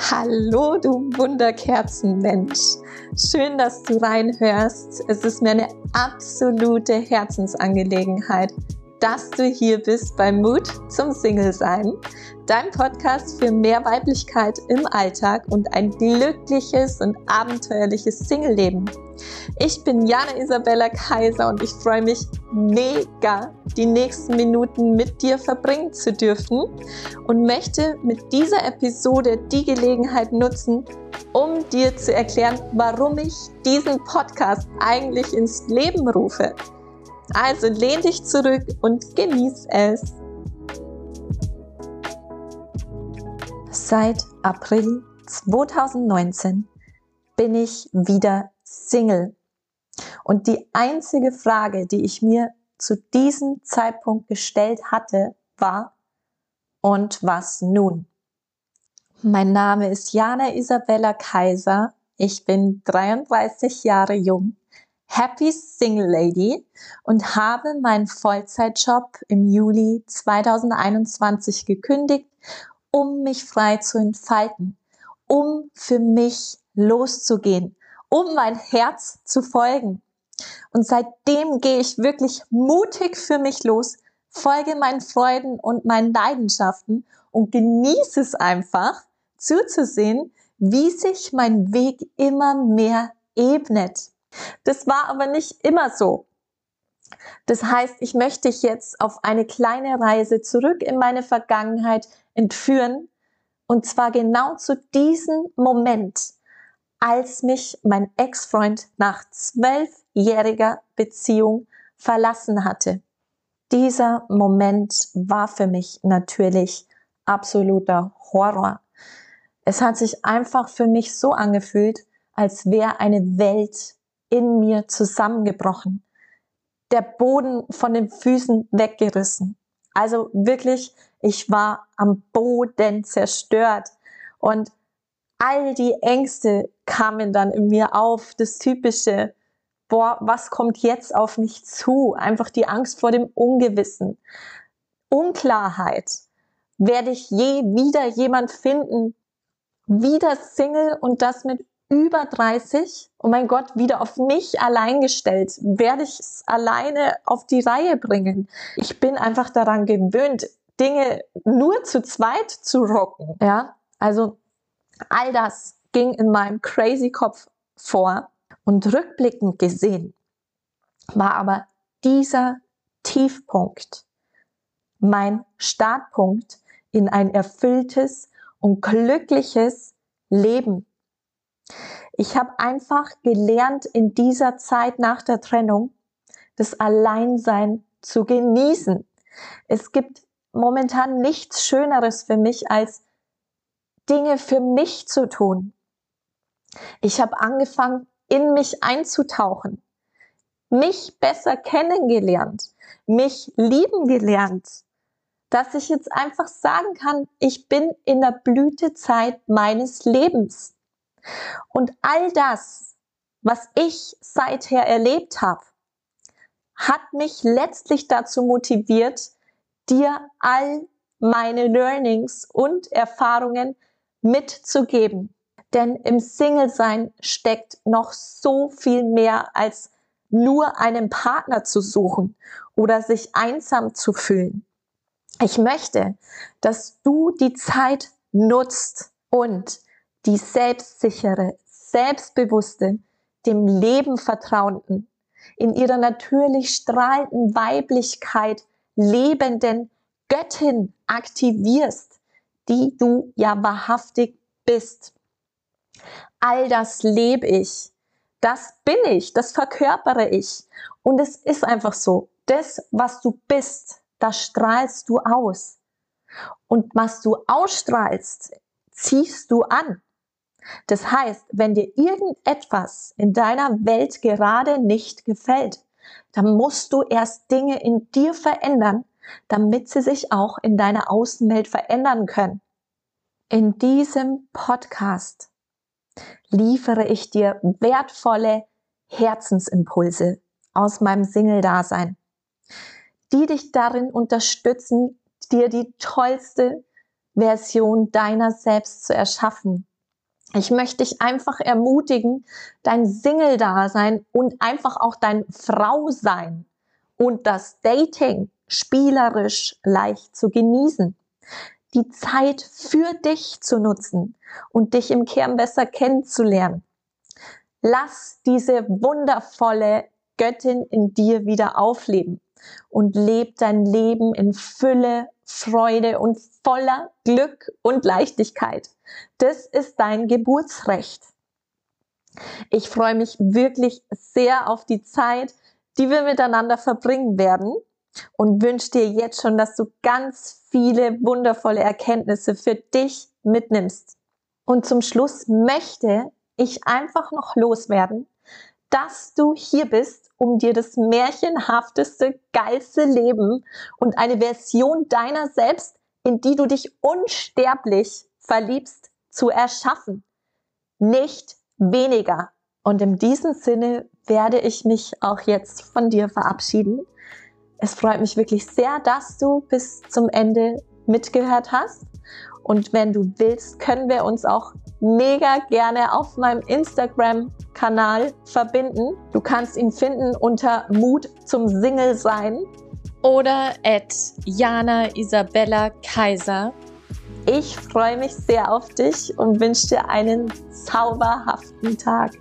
Hallo, du Wunderkerzenmensch. Schön, dass du reinhörst. Es ist mir eine absolute Herzensangelegenheit, dass du hier bist bei Mut zum Single-Sein, dein Podcast für mehr Weiblichkeit im Alltag und ein glückliches und abenteuerliches Single-Leben. Ich bin Jana Isabella Kaiser und ich freue mich mega, die nächsten Minuten mit dir verbringen zu dürfen und möchte mit dieser Episode die Gelegenheit nutzen, um dir zu erklären, warum ich diesen Podcast eigentlich ins Leben rufe. Also lehn dich zurück und genieß es. Seit April 2019 bin ich wieder Single. Und die einzige Frage, die ich mir zu diesem Zeitpunkt gestellt hatte, war, und was nun? Mein Name ist Jana Isabella Kaiser. Ich bin 33 Jahre jung, Happy Single Lady und habe meinen Vollzeitjob im Juli 2021 gekündigt, um mich frei zu entfalten, um für mich loszugehen, um mein Herz zu folgen. Und seitdem gehe ich wirklich mutig für mich los, folge meinen Freuden und meinen Leidenschaften und genieße es einfach zuzusehen, wie sich mein Weg immer mehr ebnet. Das war aber nicht immer so. Das heißt, ich möchte dich jetzt auf eine kleine Reise zurück in meine Vergangenheit entführen und zwar genau zu diesem Moment, als mich mein Ex-Freund nach zwölfjähriger Beziehung verlassen hatte. Dieser Moment war für mich natürlich absoluter Horror. Es hat sich einfach für mich so angefühlt, als wäre eine Welt in mir zusammengebrochen. Der Boden von den Füßen weggerissen. Also wirklich, ich war am Boden zerstört. Und all die Ängste kamen dann in mir auf, das typische, boah, was kommt jetzt auf mich zu? Einfach die Angst vor dem Ungewissen. Unklarheit. Werde ich je wieder jemand finden? Wieder Single und das mit über 30? Oh mein Gott, wieder auf mich allein gestellt. Werde ich es alleine auf die Reihe bringen? Ich bin einfach daran gewöhnt, Dinge nur zu zweit zu rocken. Ja, also All das ging in meinem crazy Kopf vor und rückblickend gesehen war aber dieser Tiefpunkt mein Startpunkt in ein erfülltes und glückliches Leben. Ich habe einfach gelernt, in dieser Zeit nach der Trennung das Alleinsein zu genießen. Es gibt momentan nichts Schöneres für mich, als Dinge für mich zu tun. Ich habe angefangen, in mich einzutauchen, mich besser kennengelernt, mich lieben gelernt, dass ich jetzt einfach sagen kann, ich bin in der Blütezeit meines Lebens. Und all das, was ich seither erlebt habe, hat mich letztlich dazu motiviert, dir all meine Learnings und Erfahrungen mitzugeben. Denn im Single-Sein steckt noch so viel mehr als nur einen Partner zu suchen oder sich einsam zu fühlen. Ich möchte, dass du die Zeit nutzt und die selbstsichere, selbstbewusste, dem Leben vertrauenden, in ihrer natürlich strahlenden Weiblichkeit lebenden Göttin aktivierst die du ja wahrhaftig bist. All das lebe ich. Das bin ich. Das verkörpere ich. Und es ist einfach so. Das, was du bist, das strahlst du aus. Und was du ausstrahlst, ziehst du an. Das heißt, wenn dir irgendetwas in deiner Welt gerade nicht gefällt, dann musst du erst Dinge in dir verändern, damit sie sich auch in deiner Außenwelt verändern können. In diesem Podcast liefere ich dir wertvolle Herzensimpulse aus meinem Single-Dasein, die dich darin unterstützen, dir die tollste, Version deiner selbst zu erschaffen. Ich möchte dich einfach ermutigen, dein Single-Dasein und einfach auch dein Frau-Sein und das Dating spielerisch leicht zu genießen. Die Zeit für dich zu nutzen und dich im Kern besser kennenzulernen. Lass diese wundervolle Göttin in dir wieder aufleben und leb dein Leben in Fülle, Freude und voller Glück und Leichtigkeit. Das ist dein Geburtsrecht. Ich freue mich wirklich sehr auf die Zeit, die wir miteinander verbringen werden und wünsche dir jetzt schon, dass du ganz viele wundervolle Erkenntnisse für dich mitnimmst. Und zum Schluss möchte ich einfach noch loswerden, dass du hier bist, um dir das märchenhafteste, geilste Leben und eine Version deiner selbst, in die du dich unsterblich verliebst, zu erschaffen. Nicht weniger. Und in diesem Sinne werde ich mich auch jetzt von dir verabschieden. Es freut mich wirklich sehr, dass du bis zum Ende mitgehört hast. Und wenn du willst, können wir uns auch mega gerne auf meinem Instagram-Kanal verbinden. Du kannst ihn finden unter Mut zum Single sein oder at Jana Isabella Kaiser. Ich freue mich sehr auf dich und wünsche dir einen zauberhaften Tag.